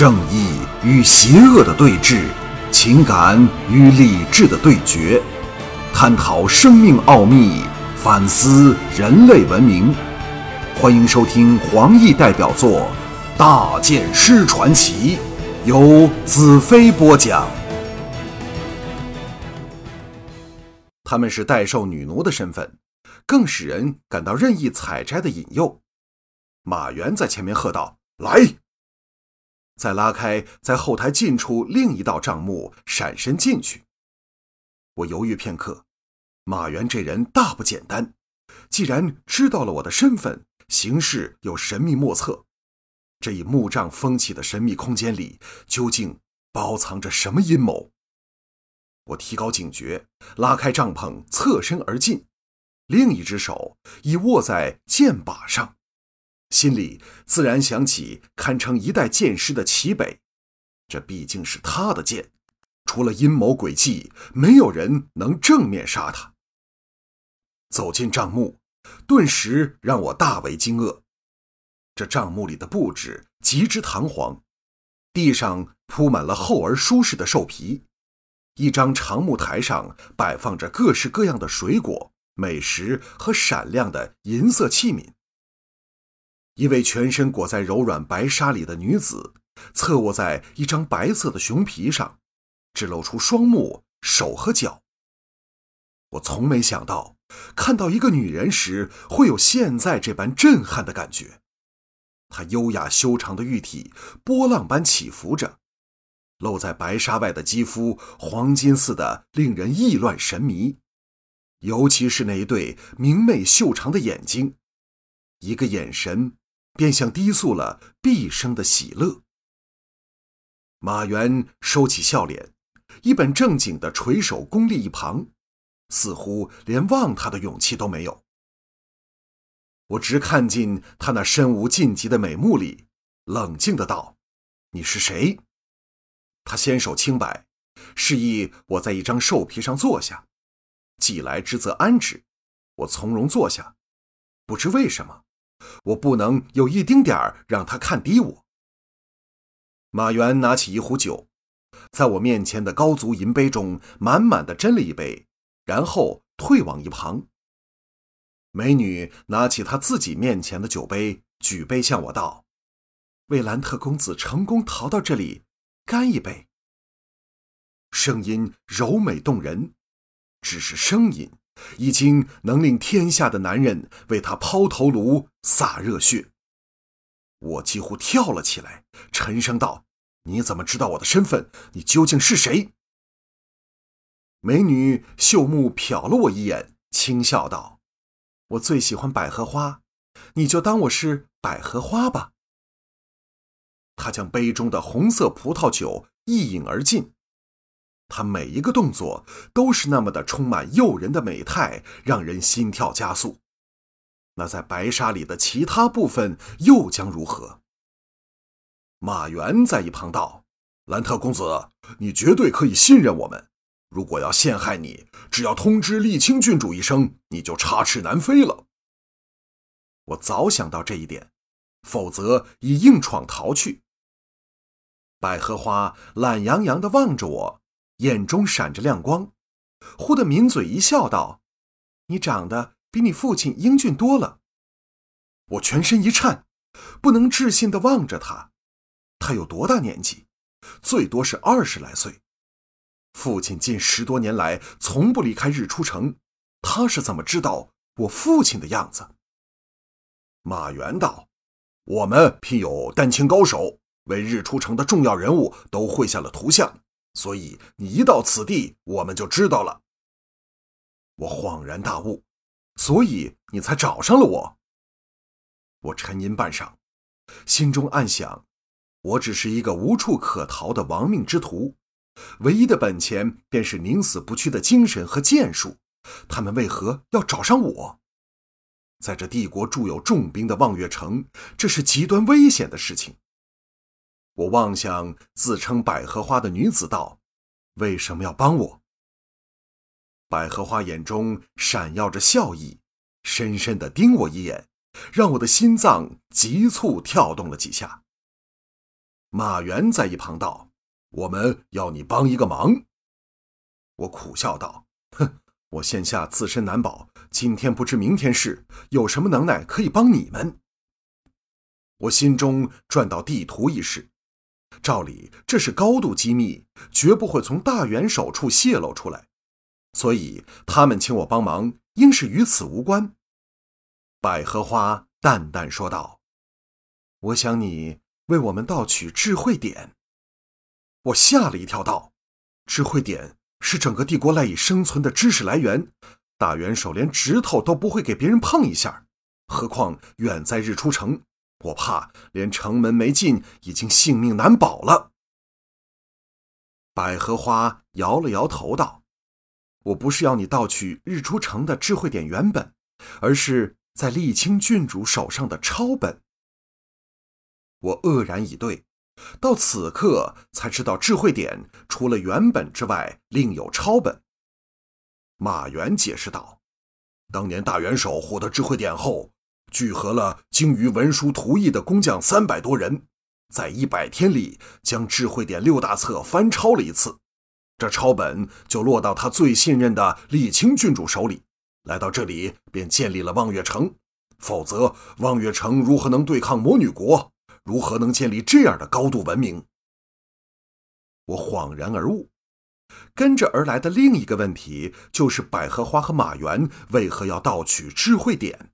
正义与邪恶的对峙，情感与理智的对决，探讨生命奥秘，反思人类文明。欢迎收听黄奕代表作《大剑师传奇》，由子飞播讲。他们是代售女奴的身份，更使人感到任意采摘的引诱。马原在前面喝道：“来！”再拉开在后台近处另一道帐幕，闪身进去。我犹豫片刻，马原这人大不简单，既然知道了我的身份，行事又神秘莫测，这一木帐封起的神秘空间里，究竟包藏着什么阴谋？我提高警觉，拉开帐篷，侧身而进，另一只手已握在剑把上。心里自然想起堪称一代剑师的齐北，这毕竟是他的剑，除了阴谋诡计，没有人能正面杀他。走进帐幕，顿时让我大为惊愕。这帐幕里的布置极之堂皇，地上铺满了厚而舒适的兽皮，一张长木台上摆放着各式各样的水果、美食和闪亮的银色器皿。一位全身裹在柔软白纱里的女子，侧卧在一张白色的熊皮上，只露出双目、手和脚。我从没想到，看到一个女人时会有现在这般震撼的感觉。她优雅修长的玉体波浪般起伏着，露在白纱外的肌肤黄金似的，令人意乱神迷。尤其是那一对明媚秀长的眼睛，一个眼神。便像低诉了毕生的喜乐。马原收起笑脸，一本正经的垂手恭立一旁，似乎连望他的勇气都没有。我直看进他那身无尽极的美目里，冷静的道：“你是谁？”他纤手轻摆，示意我在一张兽皮上坐下。既来之则安之，我从容坐下。不知为什么。我不能有一丁点儿让他看低我。马原拿起一壶酒，在我面前的高足银杯中满满的斟了一杯，然后退往一旁。美女拿起她自己面前的酒杯，举杯向我道：“为兰特公子成功逃到这里，干一杯。”声音柔美动人，只是声音。已经能令天下的男人为他抛头颅、洒热血。我几乎跳了起来，沉声道：“你怎么知道我的身份？你究竟是谁？”美女秀目瞟了我一眼，轻笑道：“我最喜欢百合花，你就当我是百合花吧。”她将杯中的红色葡萄酒一饮而尽。他每一个动作都是那么的充满诱人的美态，让人心跳加速。那在白纱里的其他部分又将如何？马原在一旁道：“兰特公子，你绝对可以信任我们。如果要陷害你，只要通知沥青郡主一声，你就插翅难飞了。”我早想到这一点，否则已硬闯逃去。百合花懒洋洋地望着我。眼中闪着亮光，忽地抿嘴一笑，道：“你长得比你父亲英俊多了。”我全身一颤，不能置信地望着他。他有多大年纪？最多是二十来岁。父亲近十多年来从不离开日出城，他是怎么知道我父亲的样子？马原道：“我们聘有丹青高手，为日出城的重要人物都绘下了图像。”所以你一到此地，我们就知道了。我恍然大悟，所以你才找上了我。我沉吟半晌，心中暗想：我只是一个无处可逃的亡命之徒，唯一的本钱便是宁死不屈的精神和剑术。他们为何要找上我？在这帝国驻有重兵的望月城，这是极端危险的事情。我望向自称百合花的女子道：“为什么要帮我？”百合花眼中闪耀着笑意，深深的盯我一眼，让我的心脏急促跳动了几下。马原在一旁道：“我们要你帮一个忙。”我苦笑道：“哼，我现下自身难保，今天不知明天事，有什么能耐可以帮你们？”我心中转到地图一事，照理这是高度机密，绝不会从大元首处泄露出来，所以他们请我帮忙，应是与此无关。百合花淡淡说道：“我想你。”为我们盗取智慧点，我吓了一跳，道：“智慧点是整个帝国赖以生存的知识来源，大元首连指头都不会给别人碰一下，何况远在日出城，我怕连城门没进，已经性命难保了。”百合花摇了摇头道：“我不是要你盗取日出城的智慧点原本，而是在沥青郡主手上的抄本。”我愕然以对，到此刻才知道智慧点除了原本之外，另有抄本。马原解释道：“当年大元首获得智慧点后，聚合了精于文书图艺的工匠三百多人，在一百天里将智慧点六大册翻抄了一次，这抄本就落到他最信任的沥青郡主手里。来到这里，便建立了望月城。否则，望月城如何能对抗魔女国？”如何能建立这样的高度文明？我恍然而悟，跟着而来的另一个问题就是百合花和马原为何要盗取智慧点？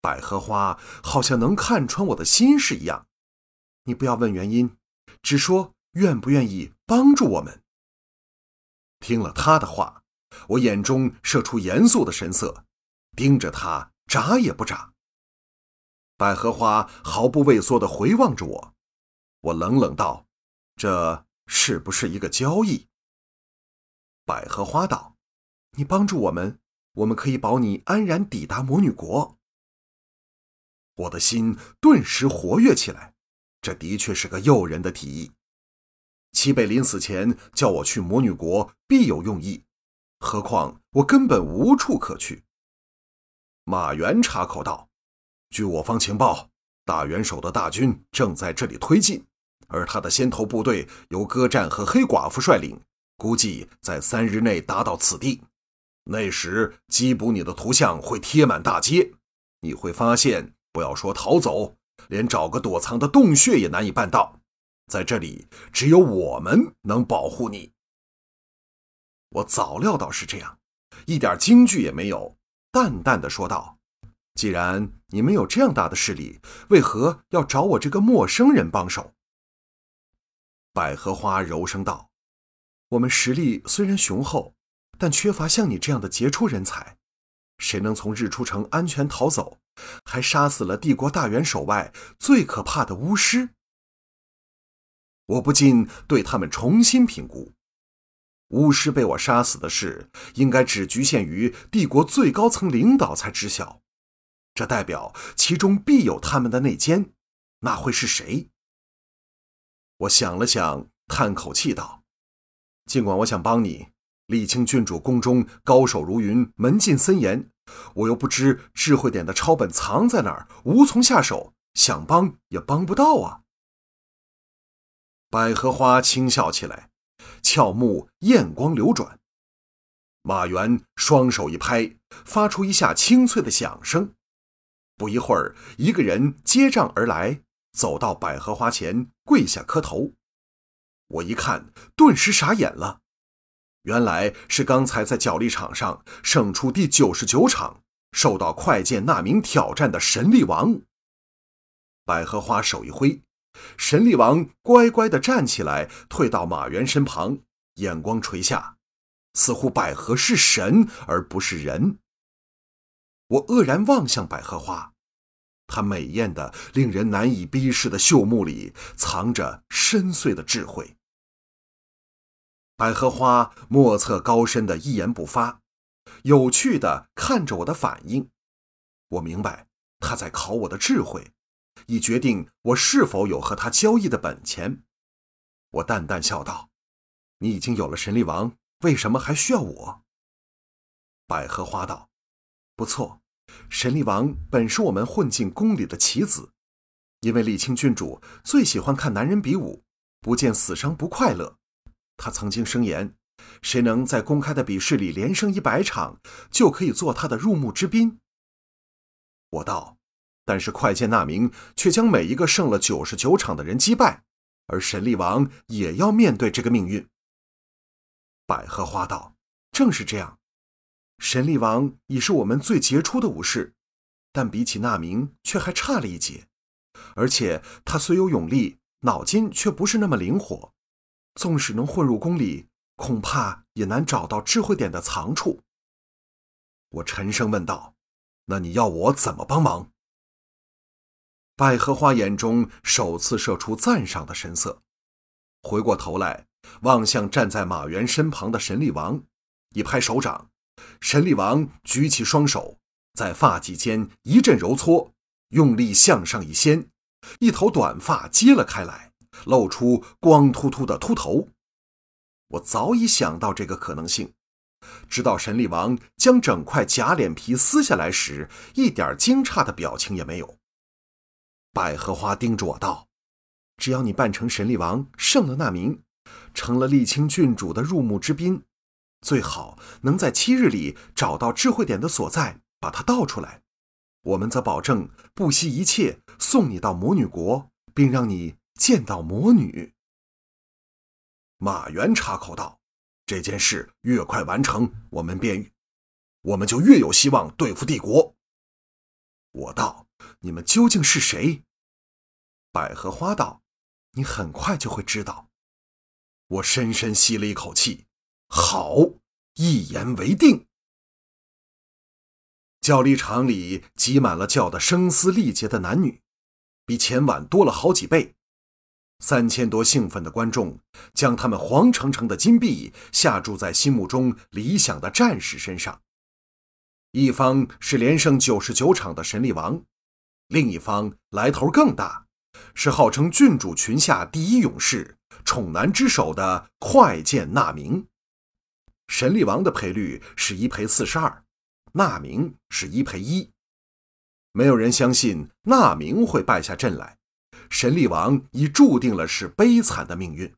百合花好像能看穿我的心事一样，你不要问原因，只说愿不愿意帮助我们。听了他的话，我眼中射出严肃的神色，盯着他，眨也不眨。百合花毫不畏缩地回望着我，我冷冷道：“这是不是一个交易？”百合花道：“你帮助我们，我们可以保你安然抵达魔女国。”我的心顿时活跃起来，这的确是个诱人的提议。齐北临死前叫我去魔女国，必有用意，何况我根本无处可去。马原插口道。据我方情报，大元首的大军正在这里推进，而他的先头部队由歌战和黑寡妇率领，估计在三日内达到此地。那时缉捕你的图像会贴满大街，你会发现，不要说逃走，连找个躲藏的洞穴也难以办到。在这里，只有我们能保护你。我早料到是这样，一点惊惧也没有，淡淡的说道。既然你们有这样大的势力，为何要找我这个陌生人帮手？百合花柔声道：“我们实力虽然雄厚，但缺乏像你这样的杰出人才。谁能从日出城安全逃走，还杀死了帝国大元首外最可怕的巫师？我不禁对他们重新评估：巫师被我杀死的事，应该只局限于帝国最高层领导才知晓。”这代表其中必有他们的内奸，那会是谁？我想了想，叹口气道：“尽管我想帮你，丽清郡主宫中高手如云，门禁森严，我又不知智慧点的抄本藏在哪儿，无从下手，想帮也帮不到啊。”百合花轻笑起来，俏目艳光流转。马元双手一拍，发出一下清脆的响声。不一会儿，一个人接杖而来，走到百合花前，跪下磕头。我一看，顿时傻眼了，原来是刚才在角力场上胜出第九十九场，受到快剑那名挑战的神力王。百合花手一挥，神力王乖乖地站起来，退到马原身旁，眼光垂下，似乎百合是神而不是人。我愕然望向百合花，她美艳的、令人难以逼视的秀目里藏着深邃的智慧。百合花莫测高深的一言不发，有趣的看着我的反应。我明白他在考我的智慧，以决定我是否有和他交易的本钱。我淡淡笑道：“你已经有了神力王，为什么还需要我？”百合花道。不错，神力王本是我们混进宫里的棋子，因为丽清郡主最喜欢看男人比武，不见死伤不快乐。他曾经声言，谁能在公开的比试里连胜一百场，就可以做他的入幕之宾。我道，但是快剑那名却将每一个胜了九十九场的人击败，而神力王也要面对这个命运。百合花道，正是这样，神力王已是我们最杰出的武士，但比起那名却还差了一截。而且他虽有勇力，脑筋却不是那么灵活。纵使能混入宫里，恐怕也难找到智慧点的藏处。我沉声问道：“那你要我怎么帮忙？”百合花眼中首次射出赞赏的神色，回过头来望向站在马原身旁的神力王，一拍手掌，神力王举起双手，在发髻间一阵揉搓，用力向上一掀。一头短发揭了开来，露出光秃秃的秃头。我早已想到这个可能性，直到神力王将整块假脸皮撕下来时，一点惊诧的表情也没有。百合花盯着我道：“只要你扮成神力王，胜了那名，成了沥青郡主的入幕之宾，最好能在七日里找到智慧点的所在，把它倒出来。”我们则保证不惜一切送你到魔女国，并让你见到魔女。马原插口道：“这件事越快完成，我们便，我们就越有希望对付帝国。”我道：“你们究竟是谁？”百合花道：“你很快就会知道。”我深深吸了一口气，好，一言为定。教礼场里挤满了叫得声嘶力竭的男女，比前晚多了好几倍。三千多兴奋的观众将他们黄澄澄的金币下注在心目中理想的战士身上。一方是连胜九十九场的神力王，另一方来头更大，是号称郡主群下第一勇士、宠男之首的快剑纳明。神力王的赔率是一赔四十二。纳明是一赔一，没有人相信纳明会败下阵来。神力王已注定了是悲惨的命运。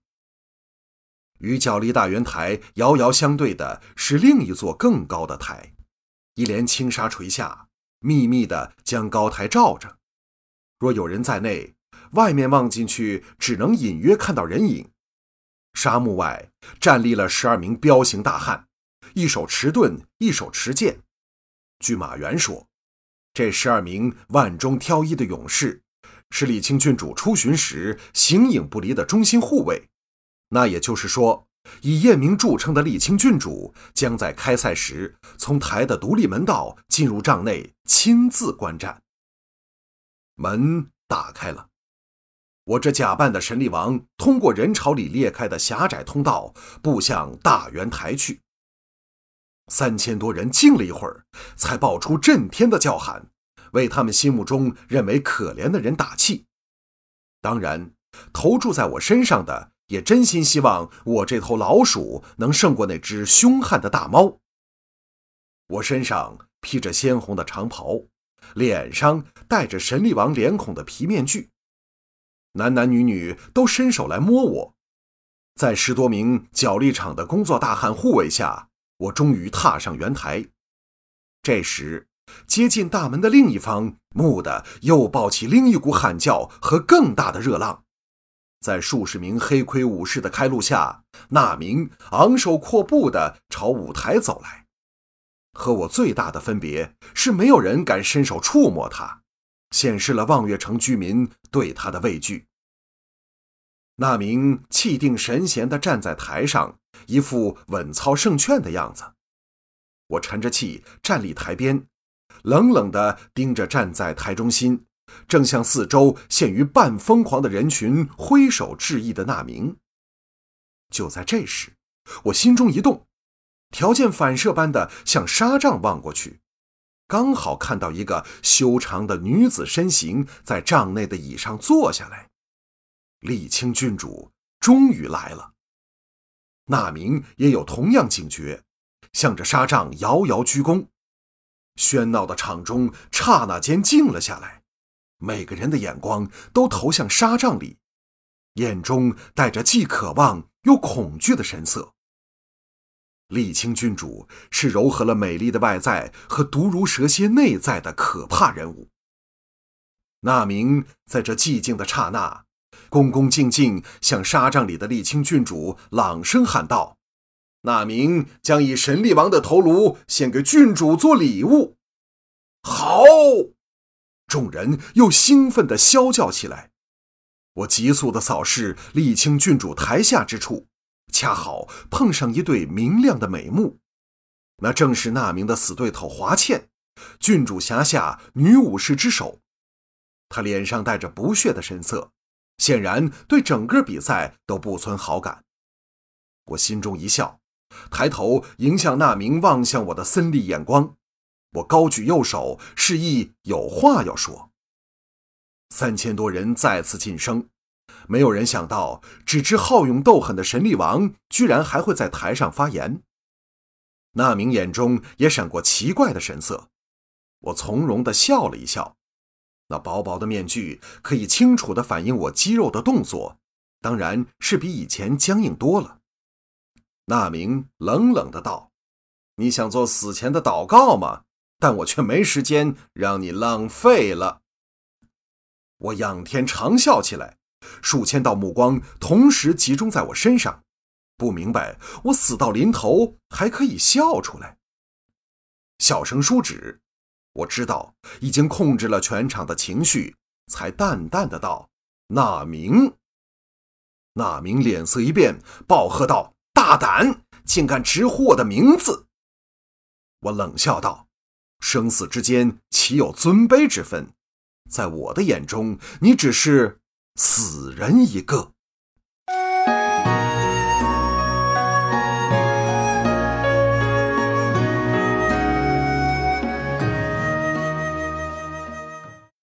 与角力大圆台遥遥相对的是另一座更高的台，一帘轻纱垂下，密密的将高台罩着。若有人在内，外面望进去只能隐约看到人影。沙幕外站立了十二名彪形大汉，一手持盾，一手持剑。据马原说，这十二名万中挑一的勇士，是李清郡主出巡时形影不离的忠心护卫。那也就是说，以验明著称的李清郡主将在开赛时从台的独立门道进入帐内，亲自观战。门打开了，我这假扮的神力王通过人潮里裂开的狭窄通道，步向大圆台去。三千多人静了一会儿，才爆出震天的叫喊，为他们心目中认为可怜的人打气。当然，投注在我身上的也真心希望我这头老鼠能胜过那只凶悍的大猫。我身上披着鲜红的长袍，脸上戴着神力王脸孔的皮面具，男男女女都伸手来摸我，在十多名角力场的工作大汉护卫下。我终于踏上圆台，这时接近大门的另一方，蓦地又爆起另一股喊叫和更大的热浪。在数十名黑盔武士的开路下，那名昂首阔步地朝舞台走来。和我最大的分别是，没有人敢伸手触摸他，显示了望月城居民对他的畏惧。那名气定神闲地站在台上。一副稳操胜券的样子，我沉着气站立台边，冷冷地盯着站在台中心、正向四周陷于半疯狂的人群挥手致意的那名。就在这时，我心中一动，条件反射般的向纱帐望过去，刚好看到一个修长的女子身形在帐内的椅上坐下来。沥青郡主终于来了。那名也有同样警觉，向着纱帐遥遥鞠躬。喧闹的场中刹那间静了下来，每个人的眼光都投向纱帐里，眼中带着既渴望又恐惧的神色。沥青郡主是糅合了美丽的外在和毒如蛇蝎内在的可怕人物。那明在这寂静的刹那，恭恭敬敬向纱帐里的沥青郡主朗声喊道：“那明将以神力王的头颅献给郡主做礼物。”好！众人又兴奋地啸叫起来。我急速地扫视沥青郡主台下之处。恰好碰上一对明亮的美目，那正是那名的死对头华倩，郡主辖下女武士之首。她脸上带着不屑的神色，显然对整个比赛都不存好感。我心中一笑，抬头迎向那名望向我的森厉眼光，我高举右手，示意有话要说。三千多人再次噤声。没有人想到，只知好勇斗狠的神力王居然还会在台上发言。那名眼中也闪过奇怪的神色，我从容地笑了一笑。那薄薄的面具可以清楚地反映我肌肉的动作，当然是比以前僵硬多了。那名冷冷的道：“你想做死前的祷告吗？但我却没时间让你浪费了。”我仰天长笑起来。数千道目光同时集中在我身上，不明白我死到临头还可以笑出来。小声舒指，我知道已经控制了全场的情绪，才淡淡的道：“那明。”那明脸色一变，暴喝道：“大胆，竟敢直呼我的名字！”我冷笑道：“生死之间岂有尊卑之分？在我的眼中，你只是……”死人一个。